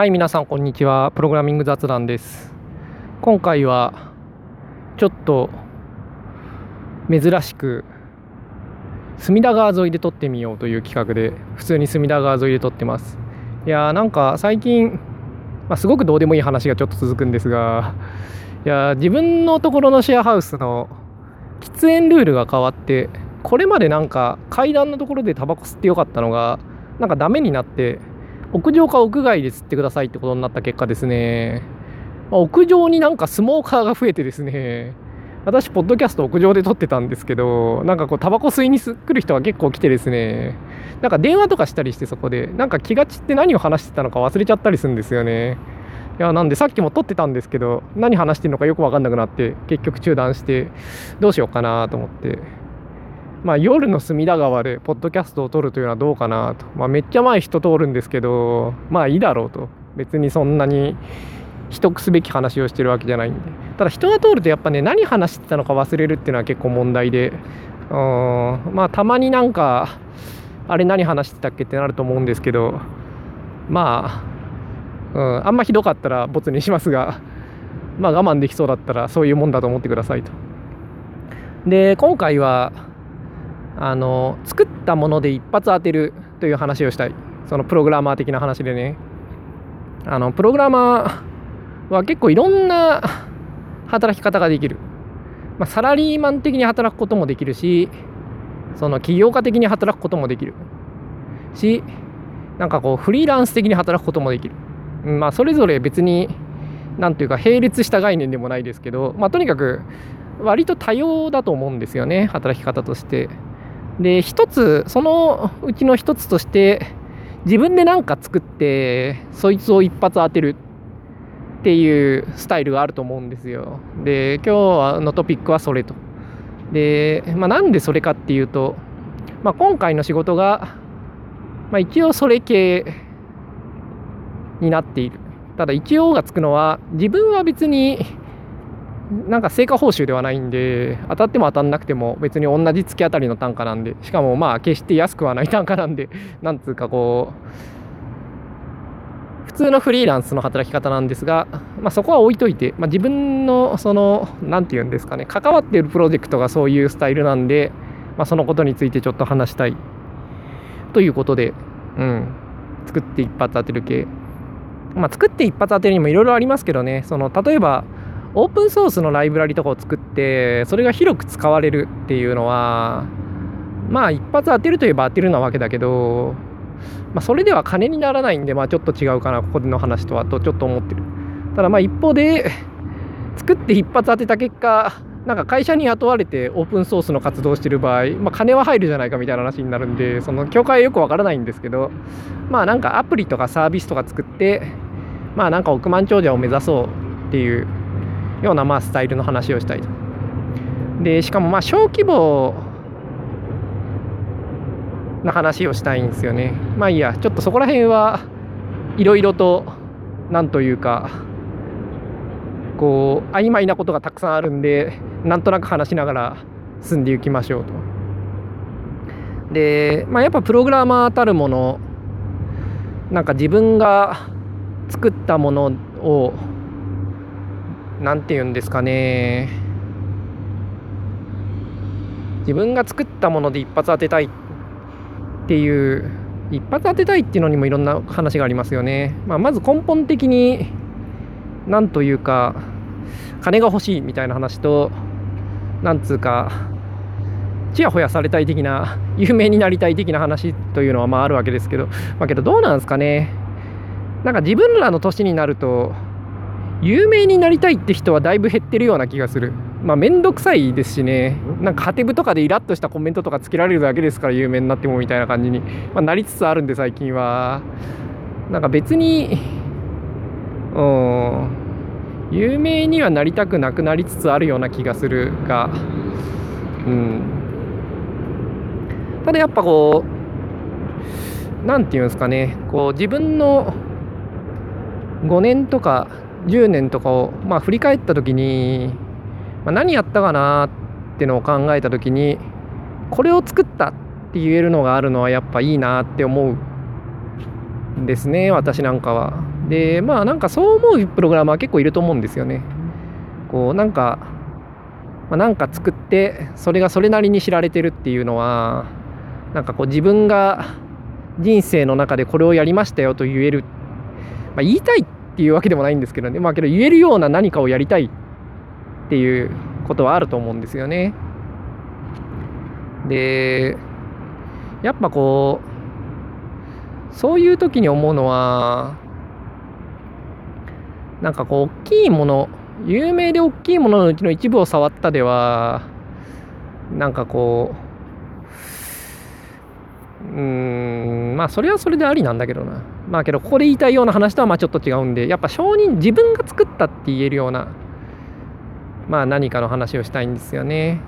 はい皆さんこんにちは。プログラミング雑談です。今回はちょっと珍しく隅田川沿いで撮ってみようという企画で普通に隅田川沿いで撮ってます。いやーなんか最近、まあ、すごくどうでもいい話がちょっと続くんですがいや自分のところのシェアハウスの喫煙ルールが変わってこれまでなんか階段のところでタバコ吸ってよかったのがなんかダメになって屋上か屋外で吸ってくださいってことになった結果ですね、まあ、屋上になんかスモーカーが増えてですね私、ポッドキャスト屋上で撮ってたんですけど、なんかこう、タバコ吸いに来る人が結構来てですね、なんか電話とかしたりして、そこで、なんか気が散って何を話してたのか忘れちゃったりするんですよね。いや、なんでさっきも撮ってたんですけど、何話してるのかよく分かんなくなって、結局中断して、どうしようかなと思って。まあ、夜の隅田川でポッドキャストを撮るというのはどうかなと、まあ、めっちゃ前人通るんですけどまあいいだろうと。別にそんなに秘匿すべき話をしてるわけじゃないんで。ただ人が通るとやっぱね何話してたのか忘れるっていうのは結構問題で。うんまあたまになんかあれ何話してたっけってなると思うんですけどまあ、うん、あんまひどかったらボツにしますがまあ我慢できそうだったらそういうもんだと思ってくださいと。で今回はあの作ったもので一発当てるという話をしたい。そのプログラマー的な話でね。あのプログラマーは結構いろんな働き方ができる、まあ、サラリーマン的に働くこともできるしその起業家的に働くこともできる。しなんかこうフリーランス的に働くこともできる、まあそれぞれ別に何というか並列した概念でもないですけど、まあ、とにかく割と多様だと思うんですよね働き方として。で一つそのうちの一つとして自分で何か作ってそいつを一発当てるっていうスタイルがあると思うんですよ。で今日のトピックはそれと。で、まあ、なんでそれかっていうと、まあ、今回の仕事が、まあ、一応それ系になっている。ただ一応がつくのは自分は別になんか成果報酬ではないんで当たっても当たんなくても別に同じ月当たりの単価なんでしかもまあ決して安くはない単価なんで なんつうかこう普通のフリーランスの働き方なんですが、まあ、そこは置いといて、まあ、自分のその何て言うんですかね関わっているプロジェクトがそういうスタイルなんで、まあ、そのことについてちょっと話したい。ということで、うん、作って一発当てる系。まあ作って一発当てるにもいろいろありますけどね。その例えばオープンソースのライブラリとかを作ってそれが広く使われるっていうのはまあ一発当てるといえば当てるなわけだけど、まあ、それでは金にならないんでまあちょっと違うかなここでの話とはとちょっと思ってる。ただまあ一方で作って一発当てた結果なんか会社に雇われてオープンソースの活動してる場合、まあ、金は入るじゃないかみたいな話になるんでその境界はよくわからないんですけどまあなんかアプリとかサービスとか作ってまあなんか億万長者を目指そうっていうようなまあスタイルの話をしたいと。でしかもまあ小規模な話をしたいんですよね。まあいいやちょっとそこら辺はいろいろとなんというかこう曖昧なことがたくさんあるんでなんとなく話しながら進んでいきましょうと。で、まあ、やっぱプログラマーたるものなんか自分が作ったものを何て言うんですかね。自分が作ったもので一発当てたいっていう一発当てたいっていうのにもいろんな話がありますよね、まあ、まず根本的に何というか金が欲しいみたいな話となんつうかちやほやされたい的な 有名になりたい的な話というのはまああるわけですけどまあけどどうなんですかね。なんか自分らの年になると有名になりたいって人はだいぶ減ってるような気がする。まあ面倒くさいですしね。なんかハテブとかでイラッとしたコメントとかつけられるだけですから有名になってもみたいな感じに、まあ、なりつつあるんで最近は。なんか別にうん。有名にはなりたくなくなりつつあるような気がするがうん。ただやっぱこう何て言うんですかね。こう自分の5年とか10年とかを、まあ、振り返った時に、まあ、何やったかなってのを考えた時にこれを作ったって言えるのがあるのはやっぱいいなって思うんですね私なんかは。でまあなんかそう思うプログラマー結構いると思うんですよねこうなんか、まあ、なんか作ってそれがそれなりに知られてるっていうのはなんかこう自分が人生の中でこれをやりましたよと言える、まあ、言いたいってっていうわけでもないんですけどねまあけど言えるような何かをやりたいっていうことはあると思うんですよね。でやっぱこうそういう時に思うのはなんかこう大きいもの有名で大きいもののうちの一部を触ったではなんかこううんまあそれはそれでありなんだけどな。まあけどここで言いたいような話とはまあちょっと違うんでやっぱ承認自分が作ったって言えるようなまあ何かの話をしたいんですよね。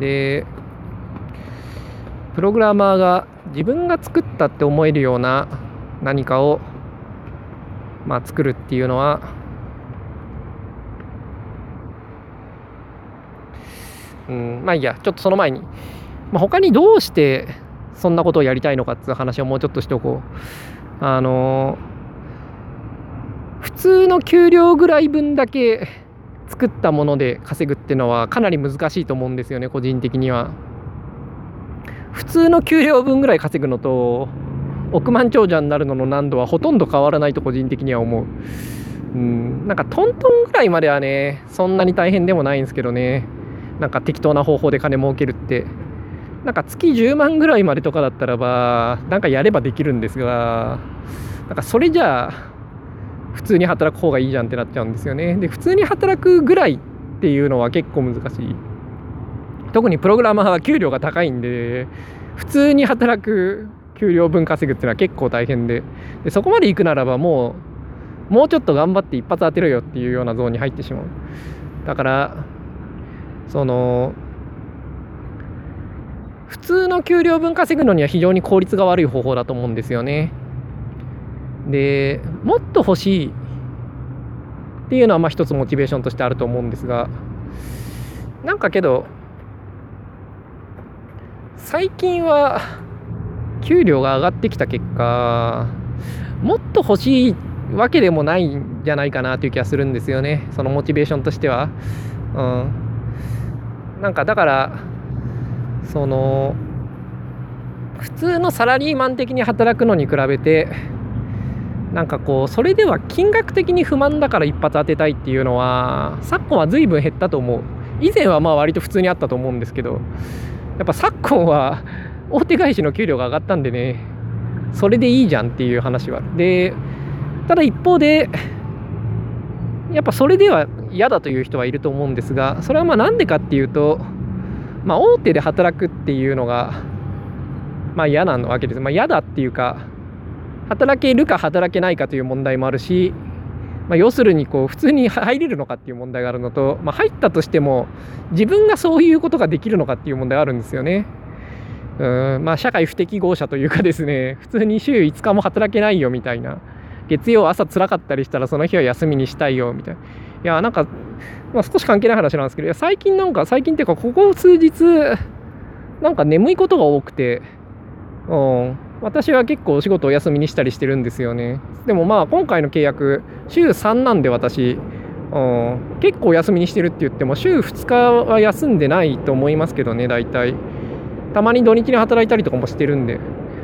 でプログラマーが自分が作ったって思えるような何かをまあ作るっていうのはうんまあいいや。ちょっとその前に、まあ、他にどうしてそんなことをやりたいのかっていう話をもうちょっとしておこう。あの普通の給料ぐらい分だけ作ったもので稼ぐっていうのはかなり難しいと思うんですよね個人的には。普通の給料分ぐらい稼ぐのと億万長者になるのの難度はほとんど変わらないと個人的には思う。うんなんかトントンぐらいまではねそんなに大変でもないんですけどね。なんか適当な方法で金儲けるって。なんか月10万ぐらいまでとかだったらばなんかやればできるんですがなんかそれじゃあ普通に働く方がいいじゃんってなっちゃうんですよね。で普通に働くぐらいっていうのは結構難しい。特にプログラマーは給料が高いんで普通に働く給料分稼ぐっていうのは結構大変で。でそこまで行くならばもうもうちょっと頑張って一発当てろよっていうようなゾーンに入ってしまう。だからその普通の給料分稼ぐのには非常に効率が悪い方法だと思うんですよね。でもっと欲しいっていうのはまあ一つモチベーションとしてあると思うんですがなんかけど最近は給料が上がってきた結果もっと欲しいわけでもないんじゃないかなという気がするんですよねそのモチベーションとしては。うん、なんかだからその普通のサラリーマン的に働くのに比べてなんかこうそれでは金額的に不満だから一発当てたいっていうのは昨今は随分減ったと思う。以前はまあ割と普通にあったと思うんですけどやっぱ昨今は 大手返しの給料が上がったんでねそれでいいじゃんっていう話はでただ一方でやっぱそれでは嫌だという人はいると思うんですがそれはまあなんでかっていうとまあ大手で働くっていうのがまあ嫌なわけですまあ嫌だっていうか働けるか働けないかという問題もあるし、まあ、要するにこう普通に入れるのかっていう問題があるのと、まあ、入ったとしても自分がそういうことができるのかっていう問題があるんですよね。うんまあ、社会不適合者というかですね普通に週5日も働けないよみたいな月曜朝辛かったりしたらその日は休みにしたいよみたいな。いやなんか、まあ、少し関係ない話なんですけど最近なんか最近っていうかここ数日なんか眠いことが多くてうん。私は結構お仕事お休みにしたりしてるんですよね。でもまあ今回の契約週3なんで私、うん、結構お休みにしてるって言っても週2日は休んでないと思いますけどね大体。たまに土日に働いたりとかもしてるんで、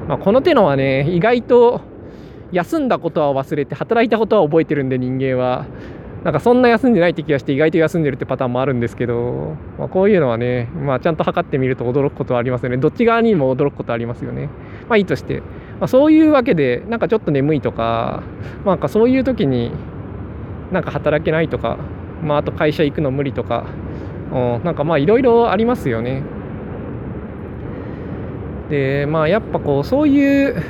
まあ、この手のはね意外と休んだことは忘れて働いたことは覚えてるんで人間は。なんかそんな休んでないって気がして意外と休んでるってパターンもあるんですけど、まあ、こういうのはね、まあ、ちゃんと測ってみると驚くことはありますよね。どっち側にも驚くことありますよね。まあいいとして、まあ、そういうわけでなんかちょっと眠いとか,、まあ、なんかそういう時になんか働けないとか、まあ、あと会社行くの無理とか、うん、なんかまあいろいろありますよね。でまあやっぱこうそういう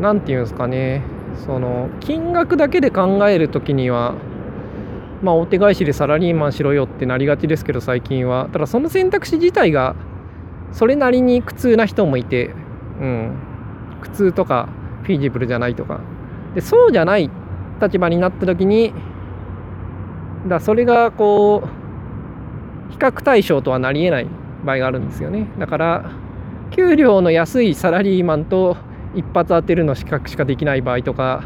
何て言うんですかね。その金額だけで考える時にはまあ大手返しでサラリーマンしろよってなりがちですけど最近は。ただその選択肢自体がそれなりに苦痛な人もいてうん。苦痛とかフィジブルじゃないとか。でそうじゃない立場になった時にだそれがこう比較対象とはなりえない場合があるんですよね。だから給料の安いサラリーマンと一発当てるの資格しかできない場合とか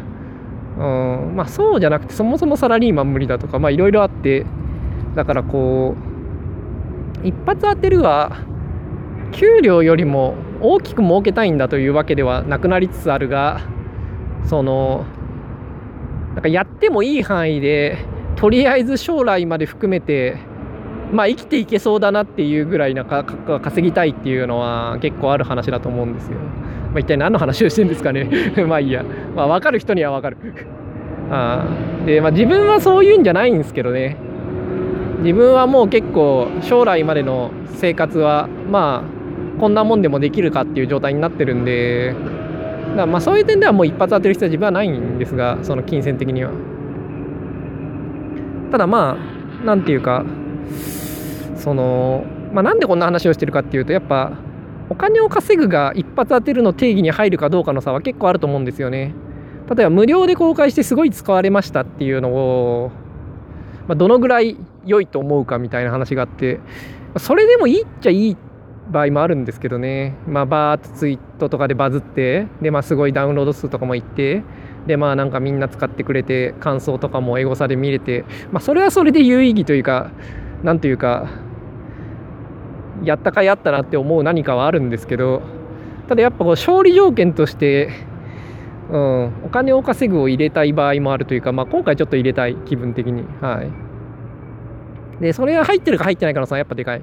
うんまあそうじゃなくてそもそもサラリーマン無理だとかまあいろいろあってだからこう一発当てるは給料よりも大きく儲けたいんだというわけではなくなりつつあるがそのなんかやってもいい範囲でとりあえず将来まで含めてまあ生きていけそうだなっていうぐらいなか稼ぎたいっていうのは結構ある話だと思うんですよ。まあ、一体何の話をしてるんですかね。まあいいや、まあ、分かる人には分かる。あで、まあ、自分はそういうんじゃないんですけどね。自分はもう結構将来までの生活はまあこんなもんでもできるかっていう状態になってるんで。だからまあそういう点ではもう一発当てる必要は自分はないんですがその金銭的には。ただまあなんていうかそのまあなんでこんな話をしてるかっていうとやっぱお金を稼ぐが一発当てるの定義に入るかどうかの差は結構あると思うんですよね。例えば無料で公開してすごい使われましたっていうのを、まあ、どのぐらい良いと思うかみたいな話があってそれでもいいっちゃいい場合もあるんですけどね、まあ、バーッとツイートとかでバズってで、まあ、すごいダウンロード数とかもいってでまあなんかみんな使ってくれて感想とかもエゴサで見れて、まあ、それはそれで有意義というか何というかやったかやったなって思う何かはあるんですけどただやっぱこう勝利条件として、うん、お金を稼ぐを入れたい場合もあるというか、まあ、今回ちょっと入れたい気分的に。はい。でそれが入ってるか入ってないかの差やっぱでかい。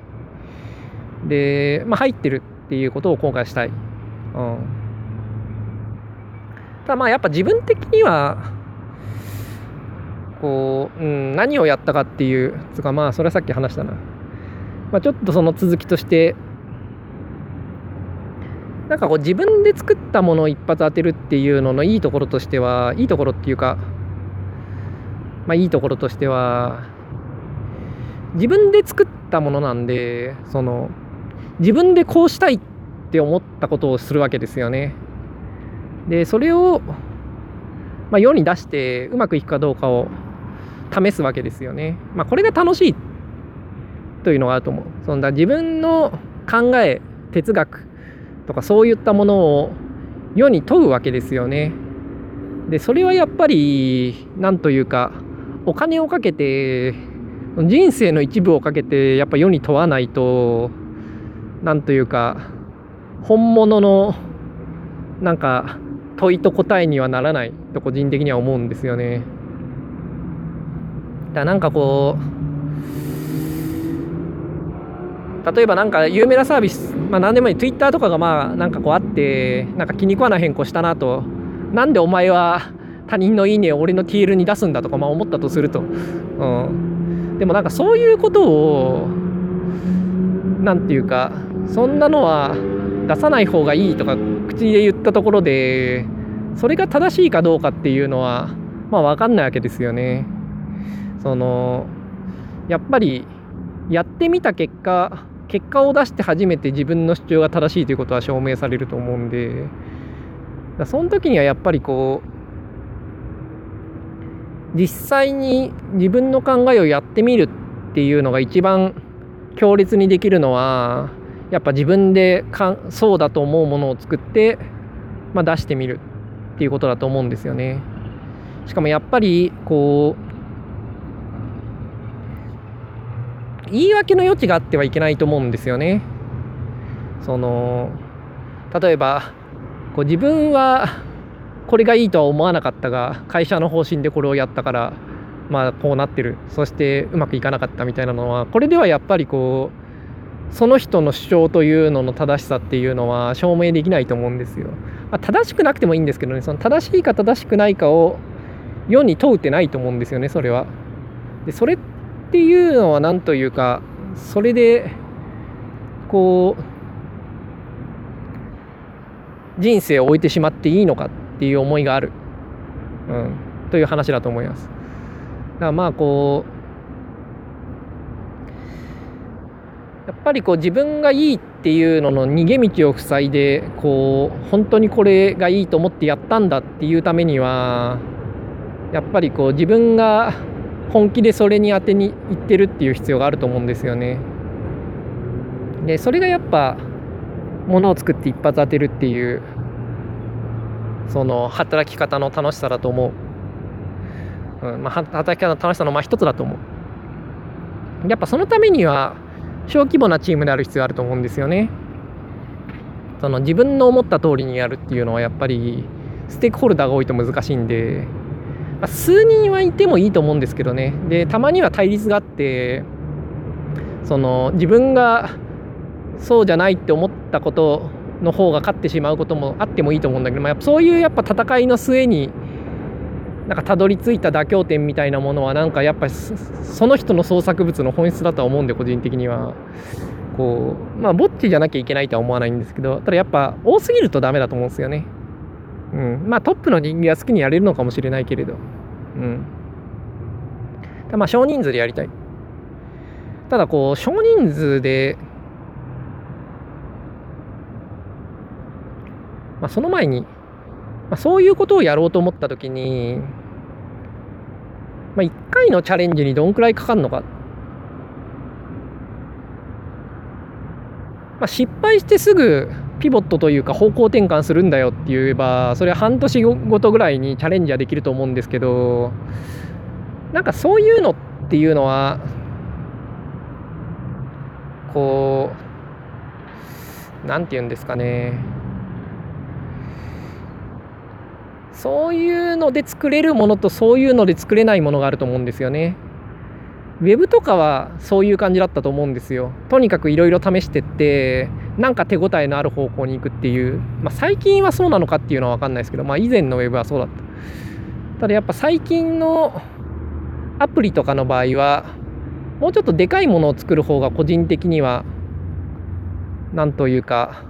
で、まあ、入ってるっていうことを今回したい。うん、ただまあやっぱ自分的にはこう、うん、何をやったかっていうつかまあそれはさっき話したな、まあ、ちょっとその続きとしてなんかこう自分で作ったものを一発当てるっていうののいいところとしてはいいところっていうかまあいいところとしては自分で作ったものなんでその自分でこうしたいって思ったことをするわけですよね。でそれを、まあ、世に出してうまくいくかどうかを試すわけですよね。まあ、これが楽しいというのがあると思う。そんな自分の考え哲学とかそういったものを世に問うわけですよね。でそれはやっぱり何というかお金をかけて人生の一部をかけてやっぱ世に問わないとなんというか本物のなんか問いと答えにはならないと個人的には思うんですよね。だなんかこう例えばなんか有名なサービス、まあ、何でもいい。Twitter とかがまあなんかこうあってなんか気に食わない変更したなと。なんでお前は他人のいいねを俺の TL に出すんだとかまあ思ったとすると、うん、でもなんかそういうことを何て言うかそんなのは出さない方がいいとか口で言ったところでそれが正しいかどうかっていうのはまあ分かんないわけですよね。そのやっぱりやってみた結果結果を出して初めて自分の主張が正しいということは証明されると思うんでその時にはやっぱりこう実際に自分の考えをやってみるっていうのが一番強烈にできるのはやっぱ自分でかそうだと思うものを作って、まあ、出してみるっていうことだと思うんですよね。しかもやっぱりこう言い訳の余地があってはいけないと思うんですよね。その例えばこう自分はこれがいいとは思わなかったが会社の方針でこれをやったからまあこうなってるそしてうまくいかなかったみたいなのはこれではやっぱりこうその人の主張というのの正しさっていうのは証明できないと思うんですよ。まあ、正しくなくてもいいんですけどねその正しいか正しくないかを世に問うてないと思うんですよねそれは。でそれっていうのは何というかそれでこう人生を置いてしまっていいのかっていう思いがある、うん、という話だと思います。からまあこうやっぱりこう自分がいいっていうのの逃げ道を塞いでこう本当にこれがいいと思ってやったんだっていうためにはやっぱりこう自分が本気でそれに当てにいってるっていう必要があると思うんですよね。でそれがやっぱものを作って一発当てるっていうその働き方の楽しさだと思う。うんまあ、働き方の楽しさのまあ一つだと思うやっぱそのためには小規模なチームである必要があると思うんですよねその自分の思った通りにやるっていうのはやっぱりステークホルダーが多いと難しいんで、まあ、数人はいてもいいと思うんですけどね。でたまには対立があってその自分がそうじゃないって思ったことの方が勝ってしまうこともあってもいいと思うんだけど、まあ、やっぱそういうやっぱ戦いの末になんかたどり着いた妥協点みたいなものはなんかやっぱその人の創作物の本質だとは思うんで個人的には。こうまあぼっちじゃなきゃいけないとは思わないんですけどただやっぱ多すぎるとダメだと思うんですよね。うん。まあトップの人間は好きにやれるのかもしれないけれど。うん。まあ少人数でやりたい。ただこう少人数でまあ、その前に、まあ、そういうことをやろうと思った時に、まあ、1回のチャレンジにどんくらいかかるのか、まあ、失敗してすぐピボットというか方向転換するんだよって言えばそれは半年ごとぐらいにチャレンジはできると思うんですけどなんかそういうのっていうのはこう何て言うんですかねそういうので作れるものとそういうので作れないものがあると思うんですよね。ウェブとかはそういう感じだったと思うんですよ。とにかくいろいろ試してってなんか手応えのある方向に行くっていう、まあ、最近はそうなのかっていうのは分かんないですけど、まあ、以前のウェブはそうだった。ただやっぱ最近のアプリとかの場合はもうちょっとでかいものを作る方が個人的にはなんというか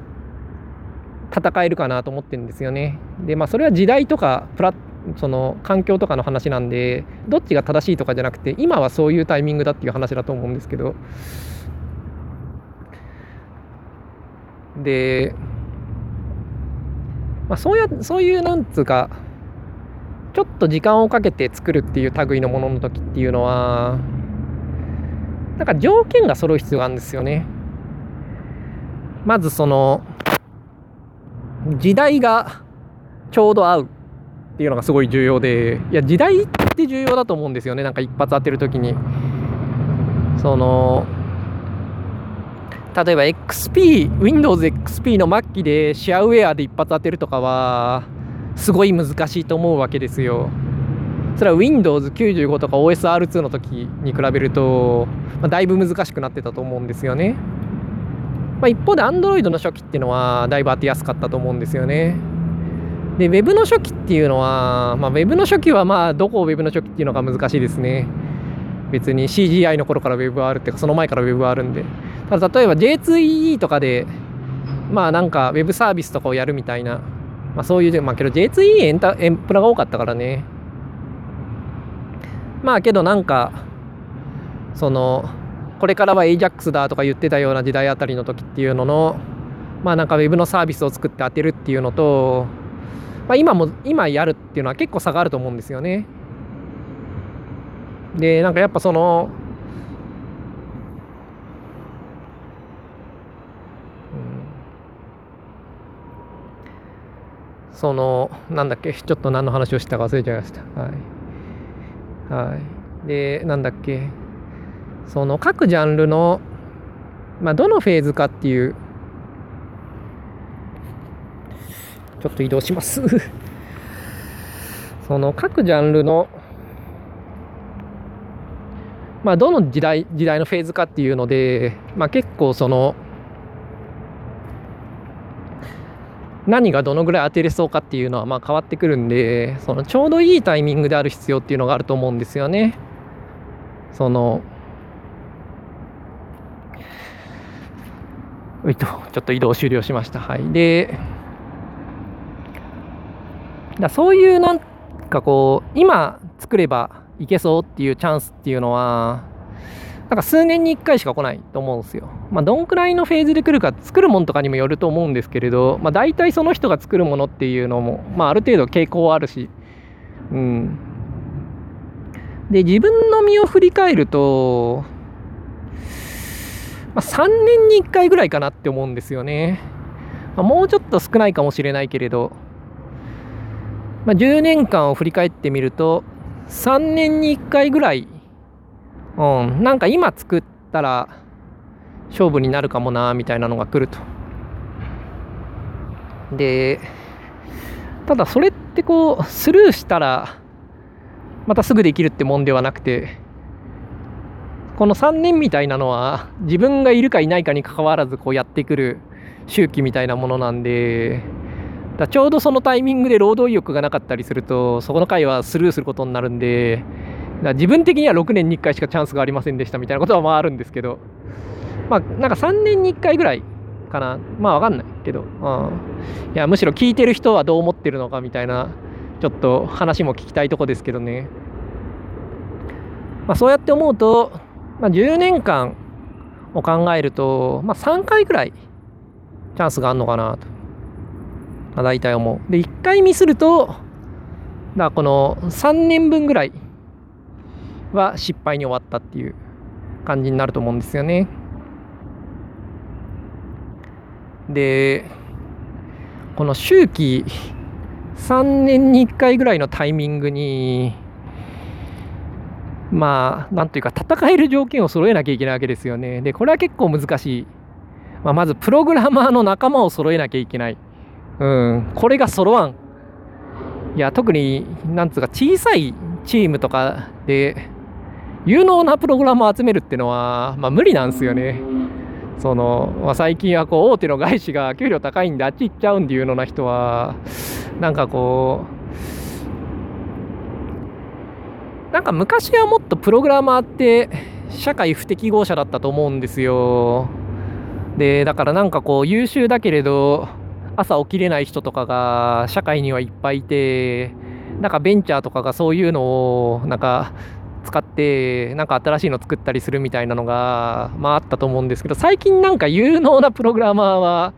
戦えるかなと思ってるんですよね。でまあそれは時代とかプラその環境とかの話なんでどっちが正しいとかじゃなくて今はそういうタイミングだっていう話だと思うんですけどで、まあ、そうやそういうなんつうかちょっと時間をかけて作るっていう類のものの時っていうのはなんか条件が揃う必要があるんですよね。まずその時代がちょうど合うっていうのがすごい重要でいや時代って重要だと思うんですよねなんか一発当てる時にその例えば XP Windows XP の末期でシェアウェアで一発当てるとかはすごい難しいと思うわけですよそれは Windows95 とか OSR2 の時に比べると、まあ、だいぶ難しくなってたと思うんですよねまあ、一方で Android の初期っていうのはだいぶ当てやすかったと思うんですよね。で、Web の初期っていうのは、まあ、Web の初期はまあどこを Web の初期っていうのが難しいですね。別に CGI の頃から Web はあるっていうか、その前から Web はあるんで。ただ例えば J2EE とかで、まあなんか Web サービスとかをやるみたいな、まあそういう、まあけど J2EE エンタエンプラが多かったからね。まあけどなんか、その、これからは AJAX だとか言ってたような時代あたりの時っていうののまあなんか Web のサービスを作って当てるっていうのと、まあ、今も今やるっていうのは結構差があると思うんですよね。でなんかやっぱそのそのなんだっけちょっと何の話をしたか忘れちゃいました。はい。はい。でなんだっけ。その各ジャンルの、まあ、どのフェーズかっていうちょっと移動します。その各ジャンルのまあどの時代時代のフェーズかっていうので、まあ、結構その何がどのぐらい当てれそうかっていうのはまあ変わってくるんでそのちょうどいいタイミングである必要っていうのがあると思うんですよね。そのちょっと移動終了しました。はい。で、だそういうなんかこう、今作ればいけそうっていうチャンスっていうのは、なんか数年に1回しか来ないと思うんですよ。まあ、どんくらいのフェーズで来るか、作るものとかにもよると思うんですけれど、まあ、大体その人が作るものっていうのも、まあ、ある程度傾向はあるし、うん。で、自分の身を振り返ると、まあ、3年に1回ぐらいかなって思うんですよね。まあ、もうちょっと少ないかもしれないけれど、まあ、10年間を振り返ってみると3年に1回ぐらい、うん、なんか今作ったら勝負になるかもなみたいなのが来ると。で、ただそれってこうスルーしたらまたすぐできるってもんではなくてこの3年みたいなのは自分がいるかいないかにかかわらずこうやってくる周期みたいなものなんでだちょうどそのタイミングで労働意欲がなかったりするとそこの回はスルーすることになるんでだ自分的には6年に1回しかチャンスがありませんでしたみたいなことはまああるんですけどまあなんか3年に1回ぐらいかな。まあわかんないけど、うん、いやむしろ聞いてる人はどう思ってるのかみたいなちょっと話も聞きたいとこですけどね、まあ、そうやって思うと、まあ、10年間を考えると、まあ、3回ぐらいチャンスがあるのかなと、まあ、大体思う。で1回ミスるとだこの3年分ぐらいは失敗に終わったっていう感じになると思うんですよね。でこの周期3年に1回ぐらいのタイミングにまあなんというか戦える条件を揃えなきゃいけないわけですよね。でこれは結構難しい、まあ、まずプログラマーの仲間を揃えなきゃいけない。うんこれが揃わん。いや特になんつうか小さいチームとかで有能なプログラマーを集めるっていうのは、まあ、無理なんですよね。その、まあ、最近はこう大手の外資が給料高いんであっち行っちゃうんっていうような人はなんかこうなんか昔はもっとプログラマーって社会不適合者だったと思うんですよ。でだからなんかこう優秀だけれど朝起きれない人とかが社会にはいっぱいいてなんかベンチャーとかがそういうのをなんか使ってなんか新しいの作ったりするみたいなのがまああったと思うんですけど最近なんか有能なプログラマーは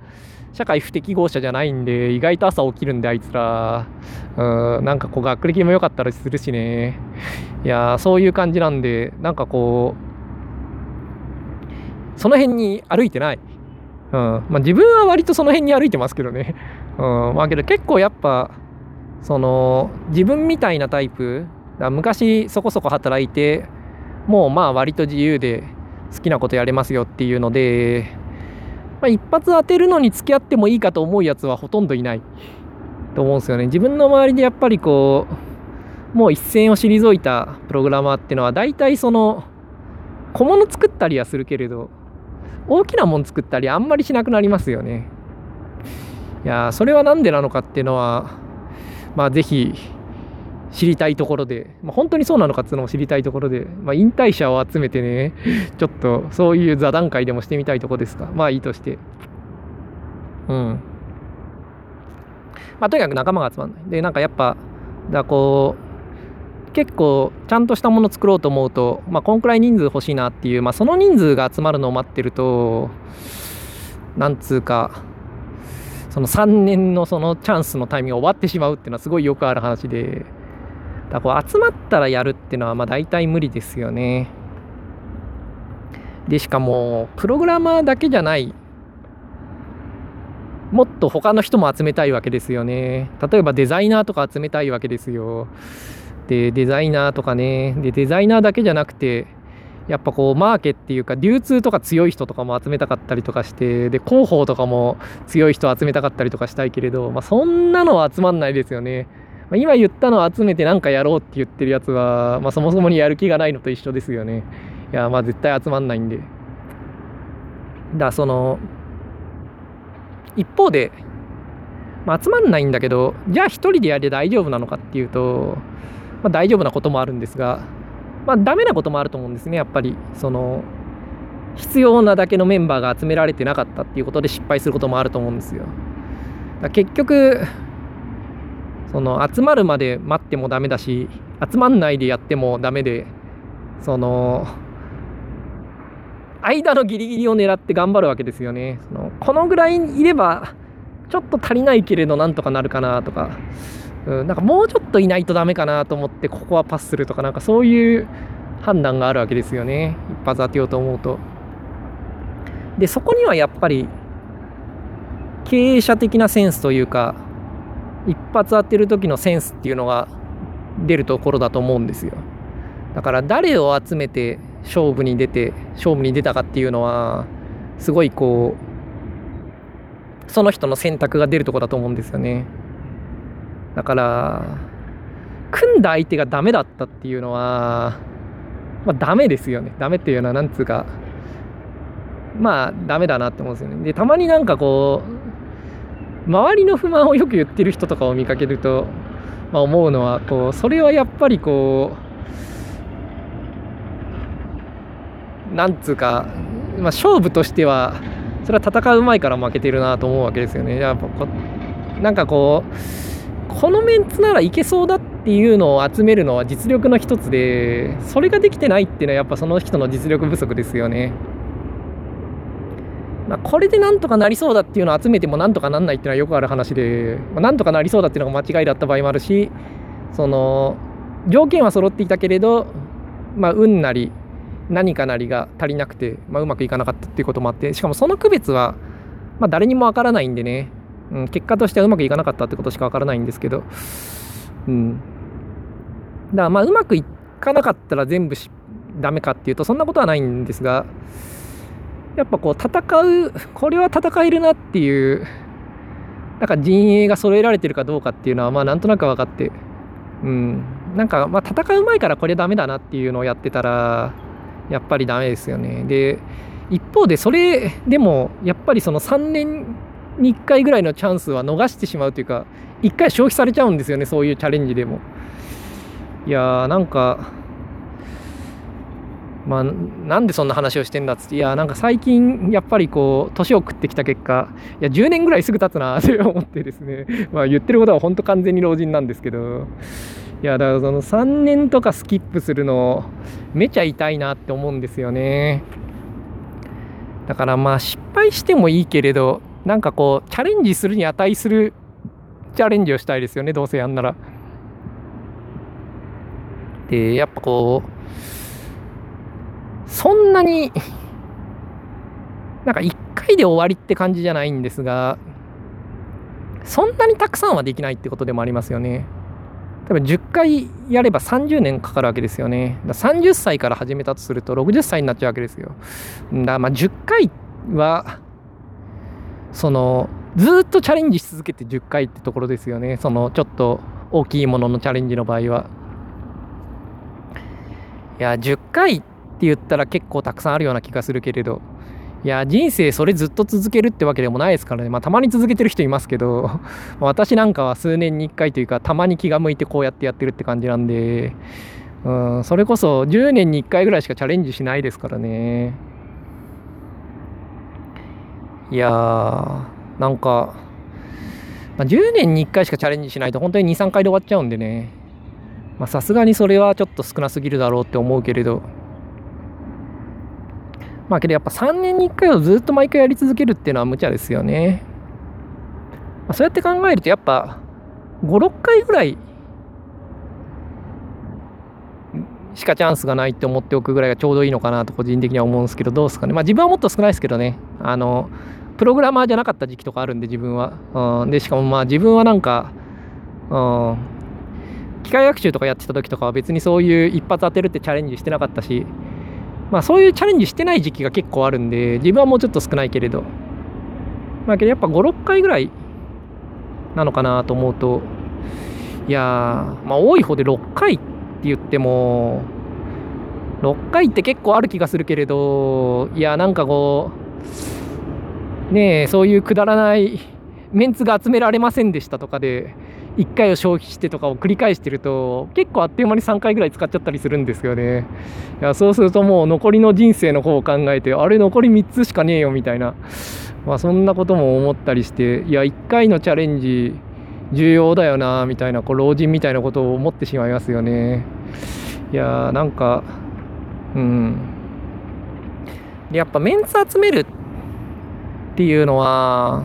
社会不適合者じゃないんで意外と朝起きるんであいつら。うんなんかこう学歴も良かったりするしね。いやそういう感じなんでなんかこうその辺に歩いてない、うん。まあ、自分は割とその辺に歩いてますけどね、うん。まあけど結構やっぱその自分みたいなタイプ昔そこそこ働いてもうまあ割と自由で好きなことやれますよっていうので、まあ、一発当てるのに付き合ってもいいかと思うやつはほとんどいないと思うんですよね。自分の周りでやっぱりこうもう一線を退いたプログラマーっていうのは大体その小物作ったりはするけれど大きなもん作ったりあんまりしなくなりますよね。いやそれは何でなのかっていうのはまあ是非知りたいところで、まあ、本当にそうなのかっていうのも知りたいところで、まあ、引退者を集めてね、ちょっとそういう座談会でもしてみたいとこですか。まあいいとして。うん。まあとにかく仲間が集まんない。で、なんかやっぱ、だこう、結構ちゃんとしたもの作ろうと思うと、まあこんくらい人数欲しいなっていう、まあその人数が集まるのを待ってると、なんつうか、その3年のそのチャンスのタイミングが終わってしまうっていうのはすごいよくある話で、だこう集まったらやるっていうのはまあ大体無理ですよね。でしかもプログラマーだけじゃないもっと他の人も集めたいわけですよね。例えばデザイナーとか集めたいわけですよ。でデザイナーとかねでデザイナーだけじゃなくてやっぱこうマーケっていうか流通とか強い人とかも集めたかったりとかしてで広報とかも強い人集めたかったりとかしたいけれど、まあ、そんなのは集まんないですよね。まあ、今言ったのを集めて何かやろうって言ってるやつは、まあ、そもそもにやる気がないのと一緒ですよね。いや、まあ絶対集まんないんで。だからその、一方で、まあ、集まんないんだけど、じゃあ一人でやれ大丈夫なのかっていうと、まあ、大丈夫なこともあるんですが、まあダメなこともあると思うんですね、やっぱり。その、必要なだけのメンバーが集められてなかったっていうことで失敗することもあると思うんですよ。結局、その集まるまで待ってもダメだし集まんないでやってもダメでその間のギリギリを狙って頑張るわけですよね。そのこのぐらいいればちょっと足りないけれどなんとかなるかなとか、うん、なんかもうちょっといないとダメかなと思ってここはパスするとかなんかそういう判断があるわけですよね。一発当てようと思うと。でそこにはやっぱり経営者的なセンスというか一発当てる時のセンスっていうのが出るところだと思うんですよ。だから誰を集めて勝負に出て勝負に出たかっていうのはすごいこうその人の選択が出るとこだと思うんですよね。だから組んだ相手がダメだったっていうのはまあダメですよね。ダメっていうのはなんつうかまあダメだなって思うんですよね。でたまになんかこう周りの不満をよく言ってる人とかを見かけると、まあ、思うのはこうそれはやっぱりこうなんつうか、まあ、勝負としてはそれは戦う前から負けてるなと思うわけですよね。やっぱこなんかこうこのメンツならいけそうだっていうのを集めるのは実力の一つでそれができてないっていうのはやっぱその人の実力不足ですよね。まあ、これでなんとかなりそうだっていうのを集めてもなんとかなんないっていうのはよくある話で、まあ、なんとかなりそうだっていうのが間違いだった場合もあるしその条件は揃っていたけれど、まあ、運なり何かなりが足りなくて、まあ、うまくいかなかったっていうこともあってしかもその区別は、まあ、誰にもわからないんでね、うん、結果としてはうまくいかなかったってことしかわからないんですけど、うん、だからまあうまくいかなかったら全部ダメかっていうとそんなことはないんですがやっぱこう戦うこれは戦えるなっていうなんか陣営が揃えられてるかどうかっていうのはまあなんとなく分かってうん。なんかま戦う前からこれダメだなっていうのをやってたらやっぱりダメですよね。で一方でそれでもやっぱりその3年に1回ぐらいのチャンスは逃してしまうというか1回消費されちゃうんですよねそういうチャレンジでも。いやーなんかまあ、なんでそんな話をしてんだっつっていやなんか最近やっぱりこう年を食ってきた結果いや10年ぐらいすぐ経つな って思ってですね。まあ言ってることは本当完全に老人なんですけど。いやだからその3年とかスキップするのめちゃ痛いなって思うんですよね。だからまあ失敗してもいいけれどなんかこうチャレンジするに値するチャレンジをしたいですよねどうせやんなら。でやっぱこうそんなになんか1回で終わりって感じじゃないんですがそんなにたくさんはできないってことでもありますよね。多分10回やれば30年かかるわけですよね。だ30歳から始めたとすると60歳になっちゃうわけですよ。だまあ10回はそのずっとチャレンジし続けて10回ってところですよね。そのちょっと大きいもののチャレンジの場合は。いや10回ってって言ったら結構たくさんあるような気がするけれど。いや人生それずっと続けるってわけでもないですからね。まあたまに続けてる人いますけど。私なんかは数年に1回というかたまに気が向いてこうやってやってるって感じなんで。うんそれこそ10年に1回ぐらいしかチャレンジしないですからね。いやーなんかま10年に1回しかチャレンジしないと本当に23回で終わっちゃうんでね。さすがにそれはちょっと少なすぎるだろうって思うけれど。まあけどやっぱ3年に1回をずっと毎回やり続けるっていうのは無茶ですよね。まあ、そうやって考えるとやっぱ5、6回ぐらいしかチャンスがないって思っておくぐらいがちょうどいいのかなと個人的には思うんですけどどうですかね。まあ自分はもっと少ないですけどね。あのプログラマーじゃなかった時期とかあるんで自分は。うん、でしかもまあ自分はなんか、うん、機械学習とかやってた時とかは別にそういう一発当てるってチャレンジしてなかったしまあそういうチャレンジしてない時期が結構あるんで、自分はもうちょっと少ないけれど、まあけどやっぱ5、6回ぐらいなのかなと思うと、いやまあ多い方で6回って言っても、6回って結構ある気がするけれど、いや、なんかこう、ねえ、そういうくだらないメンツが集められませんでしたとかで、1回を消費してとかを繰り返してると結構あっという間に3回ぐらい使っちゃったりするんですよね。いやそうするともう残りの人生の方を考えてあれ残り3つしかねえよみたいな。まあそんなことも思ったりしていや1回のチャレンジ重要だよなみたいなこう老人みたいなことを思ってしまいますよね。いやーなんかうん。やっぱメンツ集めるっていうのは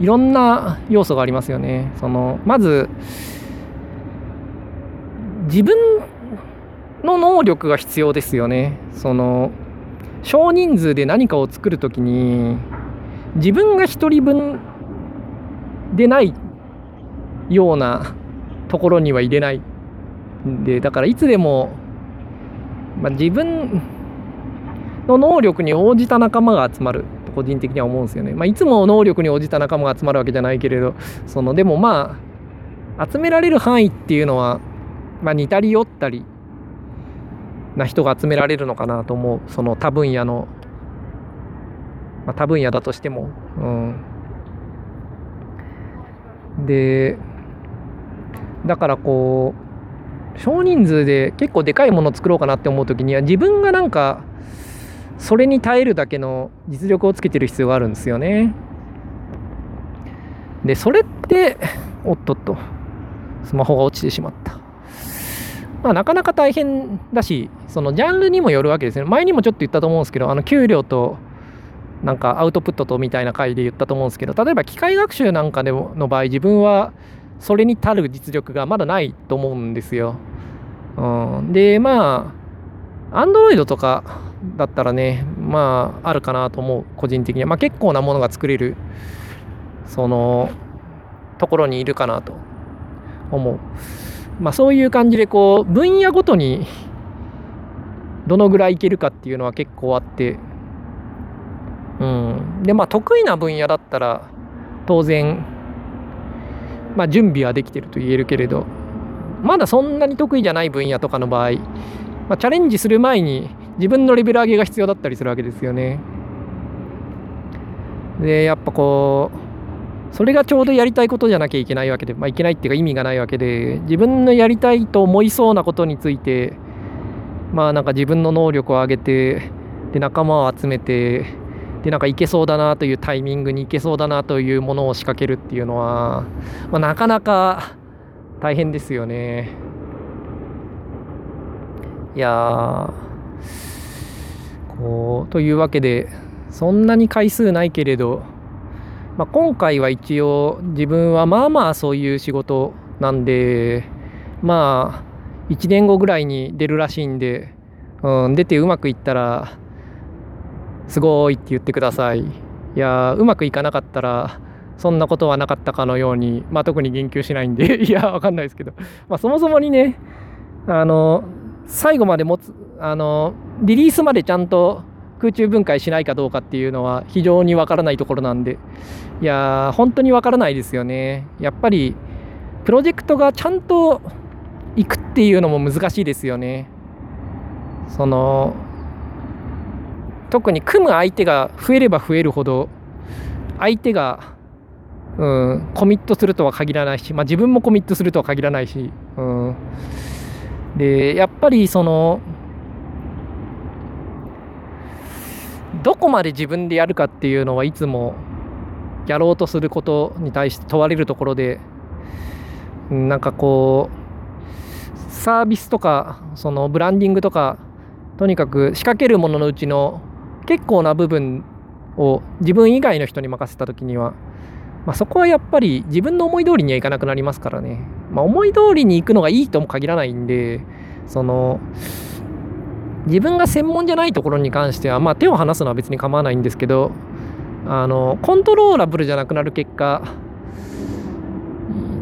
いろんな要素がありますよね。そのまず自分の能力が必要ですよね。その少人数で何かを作るときに自分が1人分でないようなところには入れないでだからいつでも、まあ、自分の能力に応じた仲間が集まると個人的には思うんですよね、まあ、いつも能力に応じた仲間が集まるわけじゃないけれどそのでもまあ集められる範囲っていうのは、まあ、似たり寄ったりな人が集められるのかなと思う。その多分野の、まあ、多分野だとしても。うん。でだからこう少人数で結構でかいものを作ろうかなって思う時には自分がなんかそれに耐えるだけの実力をつけてる必要があるんですよね。でそれっておっとっとスマホが落ちてしまった。まあ、なかなか大変だしそのジャンルにもよるわけですね前にもちょっと言ったと思うんですけどあの給料となんかアウトプットとみたいな回で言ったと思うんですけど例えば機械学習なんかでもの場合自分はそれに足る実力がまだないと思うんですよ。うん、でまあ Android とかだったらねまああるかなと思う個人的には、まあ、結構なものが作れるそのところにいるかなと思う。まあ、そういう感じでこう分野ごとにどのぐらいいけるかっていうのは結構あって。うん。でまあ得意な分野だったら当然まあ準備はできてると言えるけれど。まだそんなに得意じゃない分野とかの場合、まあ、チャレンジする前に自分のレベル上げが必要だったりするわけですよねでやっぱこうそれがちょうどやりたいことじゃなきゃいけないわけで、まあ、いけないっていうか意味がないわけで自分のやりたいと思いそうなことについてまあなんか自分の能力を上げてで仲間を集めてでなんかいけそうだなというタイミングにいけそうだなというものを仕掛けるっていうのは、まあ、なかなか大変ですよね。いやというわけでそんなに回数ないけれどまあ、今回は一応自分はまあまあそういう仕事なんでまあ1年後ぐらいに出るらしいんで、うん、出てうまくいったらすごいって言ってください。いやうまくいかなかったらそんなことはなかったかのように、まあ、特に言及しないんで いやわかんないですけど、まあ、そもそもにねあの最後まで持つあのリリースまでちゃんと空中分解しないかどうかっていうのは非常にわからないところなんでいや本当にわからないですよね。やっぱりプロジェクトがちゃんといくっていうのも難しいですよね。その特に組む相手が増えれば増えるほど相手が、うん、コミットするとは限らないし、まあ、自分もコミットするとは限らないし、うん、でやっぱりそのどこまで自分でやるかっていうのはいつもやろうとすることに対して問われるところでなんかこうサービスとかそのブランディングとかとにかく仕掛けるもののうちの結構な部分を自分以外の人に任せた時には、まあ、そこはやっぱり自分の思い通りにはいかなくなりますからね、まあ、思い通りに行くのがいいとも限らないんでその自分が専門じゃないところに関しては、まあ、手を離すのは別に構わないんですけどあのコントローラブルじゃなくなる結果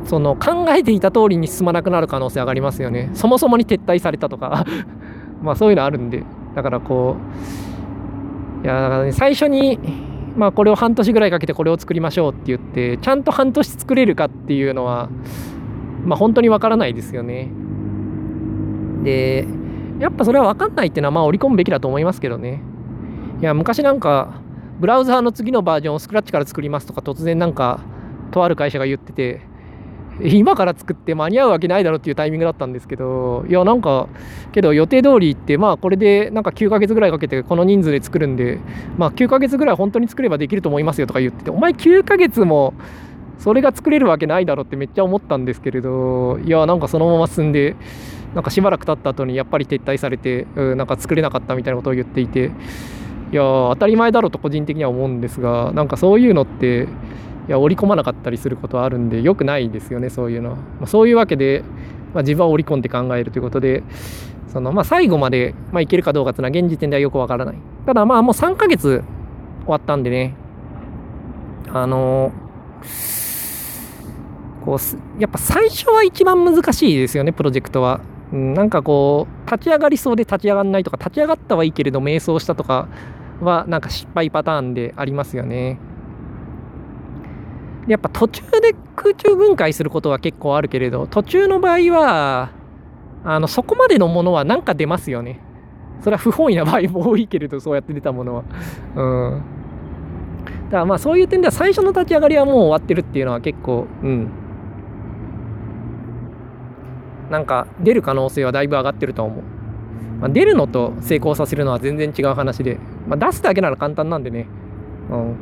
その考えていた通りに進まなくなる可能性上がりますよね。そもそもに撤退されたとか。まあそういうのあるんで。だからこういやだから、ね、最初にまあこれを半年ぐらいかけてこれを作りましょうって言ってちゃんと半年作れるかっていうのはまあ本当にわからないですよね。でやっぱそれは分かんないっていうのはまあ織り込むべきだと思いますけどね。いや昔なんかブラウザーの次のバージョンをスクラッチから作りますとか突然なんかとある会社が言ってて今から作って間に合うわけないだろっていうタイミングだったんですけどいやなんかけど予定通り行ってまあこれでなんか9ヶ月ぐらいかけてこの人数で作るんでまあ9ヶ月ぐらい本当に作ればできると思いますよとか言っててお前9ヶ月もそれが作れるわけないだろってめっちゃ思ったんですけれどいやなんかそのまま進んでなんかしばらく経った後にやっぱり撤退されて、なんか作れなかったみたいなことを言っていていや当たり前だろうと個人的には思うんですがなんかそういうのっていや織り込まなかったりすることはあるんでよくないですよねそういうのは、まあ、そういうわけで、まあ、自分は織り込んで考えるということでその、まあ、最後まで、まあ、いけるかどうかっていうのは現時点ではよくわからない。ただまあもう3ヶ月終わったんでねあのこうやっぱ最初は一番難しいですよねプロジェクトは。うん、なんかこう立ち上がりそうで立ち上がらないとか立ち上がったはいいけれど迷走したとかはなんか失敗パターンでありますよね。やっぱ途中で空中分解することは結構あるけれど途中の場合はあのそこまでのものは何か出ますよね。それは不本意な場合も多いけれどそうやって出たものは。うん。だからまあそういう点では最初の立ち上がりはもう終わってるっていうのは結構うんなんか出る可能性はだいぶ上がってると思う。まあ、出るのと成功させるのは全然違う話で、まあ、出すだけなら簡単なんでね、うん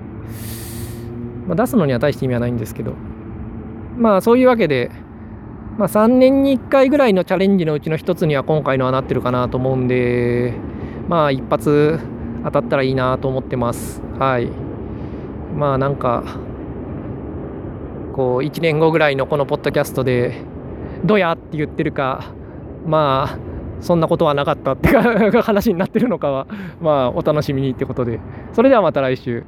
まあ、出すのには大して意味はないんですけど、まあそういうわけで、まあ、3年に1回ぐらいのチャレンジのうちの1つには今回のはなってるかなと思うんで、まあ一発当たったらいいなと思ってます。はい。まあなんか、こう1年後ぐらいのこのポッドキャストで、どやって言ってるかまあそんなことはなかったって 話になってるのかはまあお楽しみにってことでそれではまた来週。